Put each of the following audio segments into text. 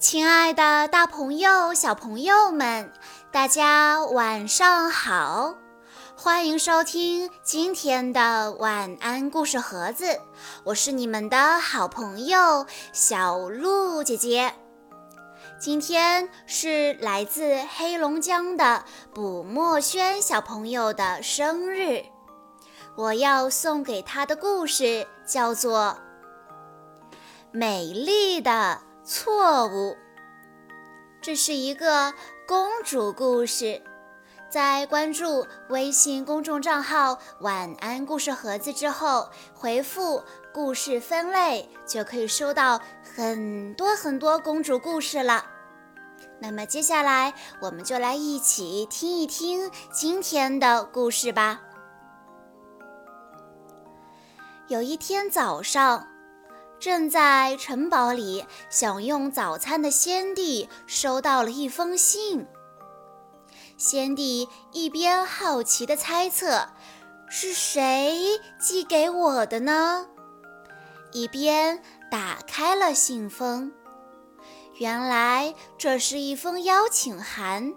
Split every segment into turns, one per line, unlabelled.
亲爱的，大朋友、小朋友们，大家晚上好！欢迎收听今天的晚安故事盒子，我是你们的好朋友小鹿姐姐。今天是来自黑龙江的卜墨轩小朋友的生日，我要送给他的故事叫做《美丽的》。错误，这是一个公主故事。在关注微信公众账号“晚安故事盒子”之后，回复“故事分类”就可以收到很多很多公主故事了。那么接下来，我们就来一起听一听今天的故事吧。有一天早上。正在城堡里享用早餐的先帝收到了一封信。先帝一边好奇地猜测是谁寄给我的呢，一边打开了信封。原来这是一封邀请函。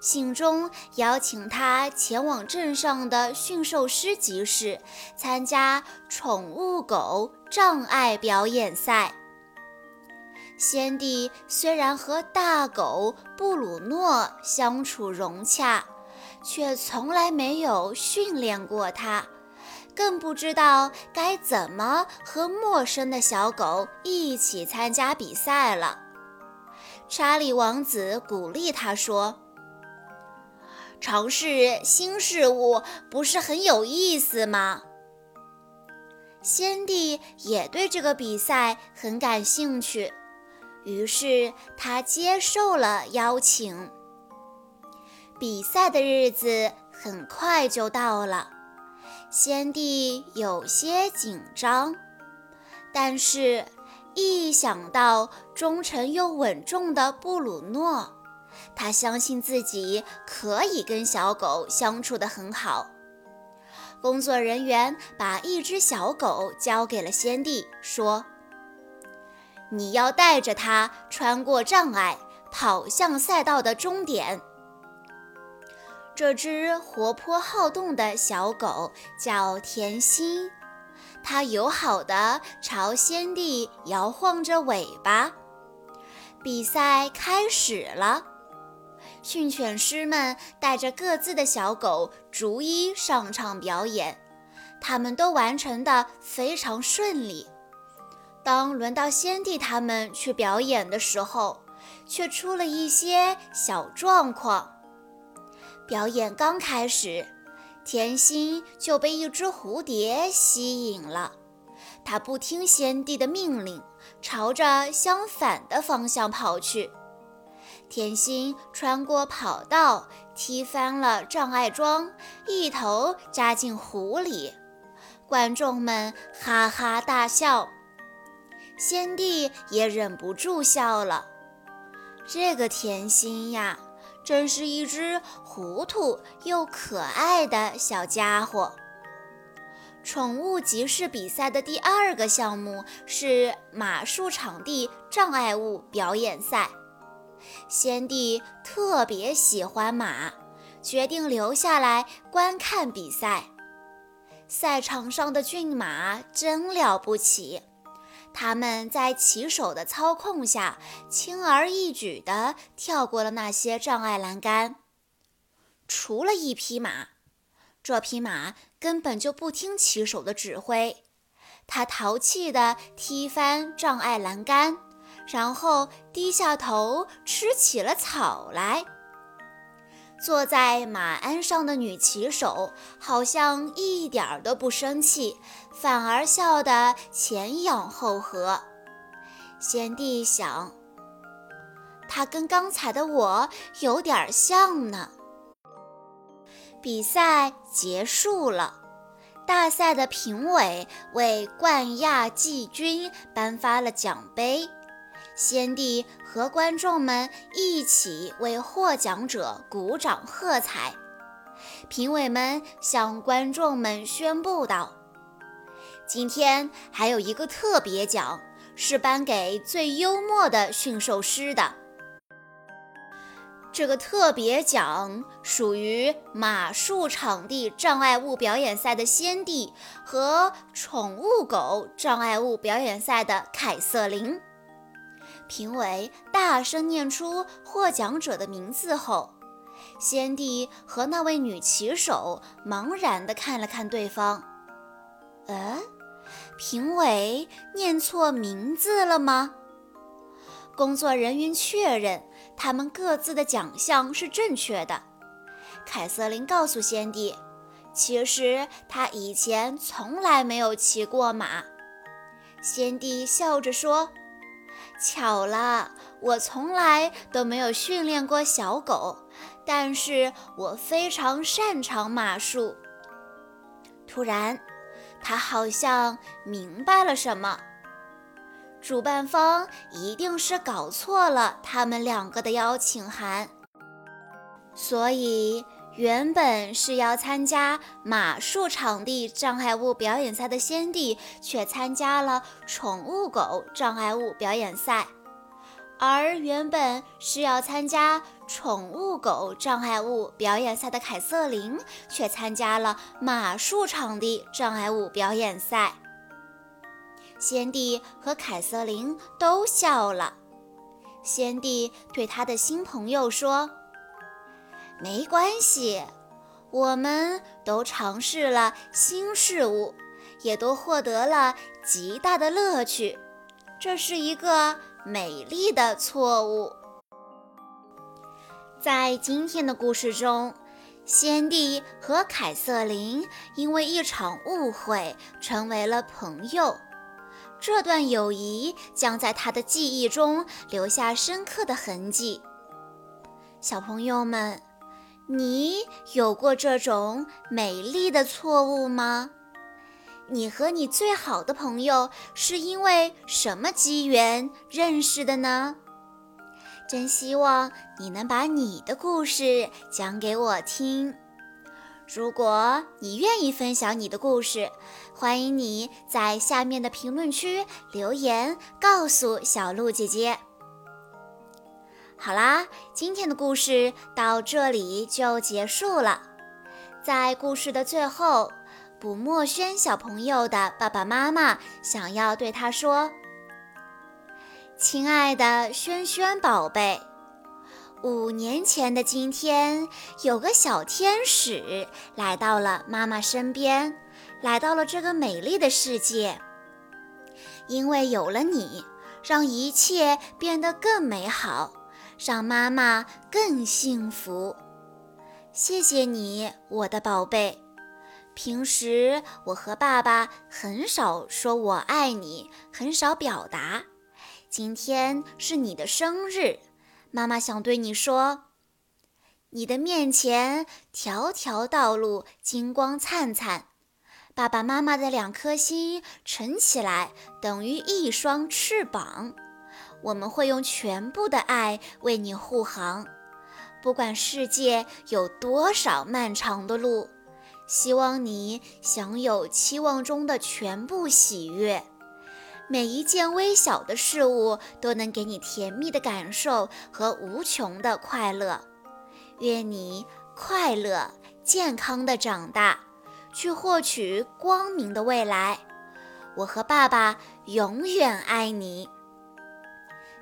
信中邀请他前往镇上的驯兽师集市参加宠物狗障碍表演赛。先帝虽然和大狗布鲁诺相处融洽，却从来没有训练过它，更不知道该怎么和陌生的小狗一起参加比赛了。查理王子鼓励他说。尝试新事物不是很有意思吗？先帝也对这个比赛很感兴趣，于是他接受了邀请。比赛的日子很快就到了，先帝有些紧张，但是，一想到忠诚又稳重的布鲁诺。他相信自己可以跟小狗相处得很好。工作人员把一只小狗交给了先帝，说：“你要带着它穿过障碍，跑向赛道的终点。”这只活泼好动的小狗叫甜心，它友好地朝先帝摇晃着尾巴。比赛开始了。训犬师们带着各自的小狗逐一上场表演，他们都完成的非常顺利。当轮到先帝他们去表演的时候，却出了一些小状况。表演刚开始，甜心就被一只蝴蝶吸引了，它不听先帝的命令，朝着相反的方向跑去。甜心穿过跑道，踢翻了障碍桩，一头扎进湖里。观众们哈哈大笑，先帝也忍不住笑了。这个甜心呀，真是一只糊涂又可爱的小家伙。宠物集市比赛的第二个项目是马术场地障碍物表演赛。先帝特别喜欢马，决定留下来观看比赛。赛场上的骏马真了不起，他们在骑手的操控下，轻而易举地跳过了那些障碍栏杆。除了一匹马，这匹马根本就不听骑手的指挥，它淘气地踢翻障碍栏杆。然后低下头吃起了草来。坐在马鞍上的女骑手好像一点儿都不生气，反而笑得前仰后合。先帝想，他跟刚才的我有点像呢。比赛结束了，大赛的评委为冠亚季军颁发了奖杯。先帝和观众们一起为获奖者鼓掌喝彩。评委们向观众们宣布道：“今天还有一个特别奖，是颁给最幽默的驯兽师的。这个特别奖属于马术场地障碍物表演赛的先帝和宠物狗障碍物表演赛的凯瑟琳。评委大声念出获奖者的名字后，先帝和那位女骑手茫然地看了看对方。呃，评委念错名字了吗？工作人员确认。他们各自的奖项是正确的。凯瑟琳告诉先帝，其实他以前从来没有骑过马。先帝笑着说：“巧了，我从来都没有训练过小狗，但是我非常擅长马术。”突然，他好像明白了什么。主办方一定是搞错了他们两个的邀请函，所以原本是要参加马术场地障碍物表演赛的先帝，却参加了宠物狗障碍物表演赛；而原本是要参加宠物狗障碍物表演赛的凯瑟琳，却参加了马术场地障碍物表演赛。先帝和凯瑟琳都笑了。先帝对他的新朋友说：“没关系，我们都尝试了新事物，也都获得了极大的乐趣。这是一个美丽的错误。”在今天的故事中，先帝和凯瑟琳因为一场误会成为了朋友。这段友谊将在他的记忆中留下深刻的痕迹。小朋友们，你有过这种美丽的错误吗？你和你最好的朋友是因为什么机缘认识的呢？真希望你能把你的故事讲给我听。如果你愿意分享你的故事，欢迎你在下面的评论区留言告诉小鹿姐姐。好啦，今天的故事到这里就结束了。在故事的最后，卜墨轩小朋友的爸爸妈妈想要对他说：“亲爱的轩轩宝贝。”五年前的今天，有个小天使来到了妈妈身边，来到了这个美丽的世界。因为有了你，让一切变得更美好，让妈妈更幸福。谢谢你，我的宝贝。平时我和爸爸很少说我爱你，很少表达。今天是你的生日。妈妈想对你说：“你的面前条条道路金光灿灿，爸爸妈妈的两颗心乘起来等于一双翅膀。我们会用全部的爱为你护航，不管世界有多少漫长的路，希望你享有期望中的全部喜悦。”每一件微小的事物都能给你甜蜜的感受和无穷的快乐。愿你快乐、健康的长大，去获取光明的未来。我和爸爸永远爱你。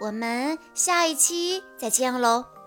我们下一期再见喽。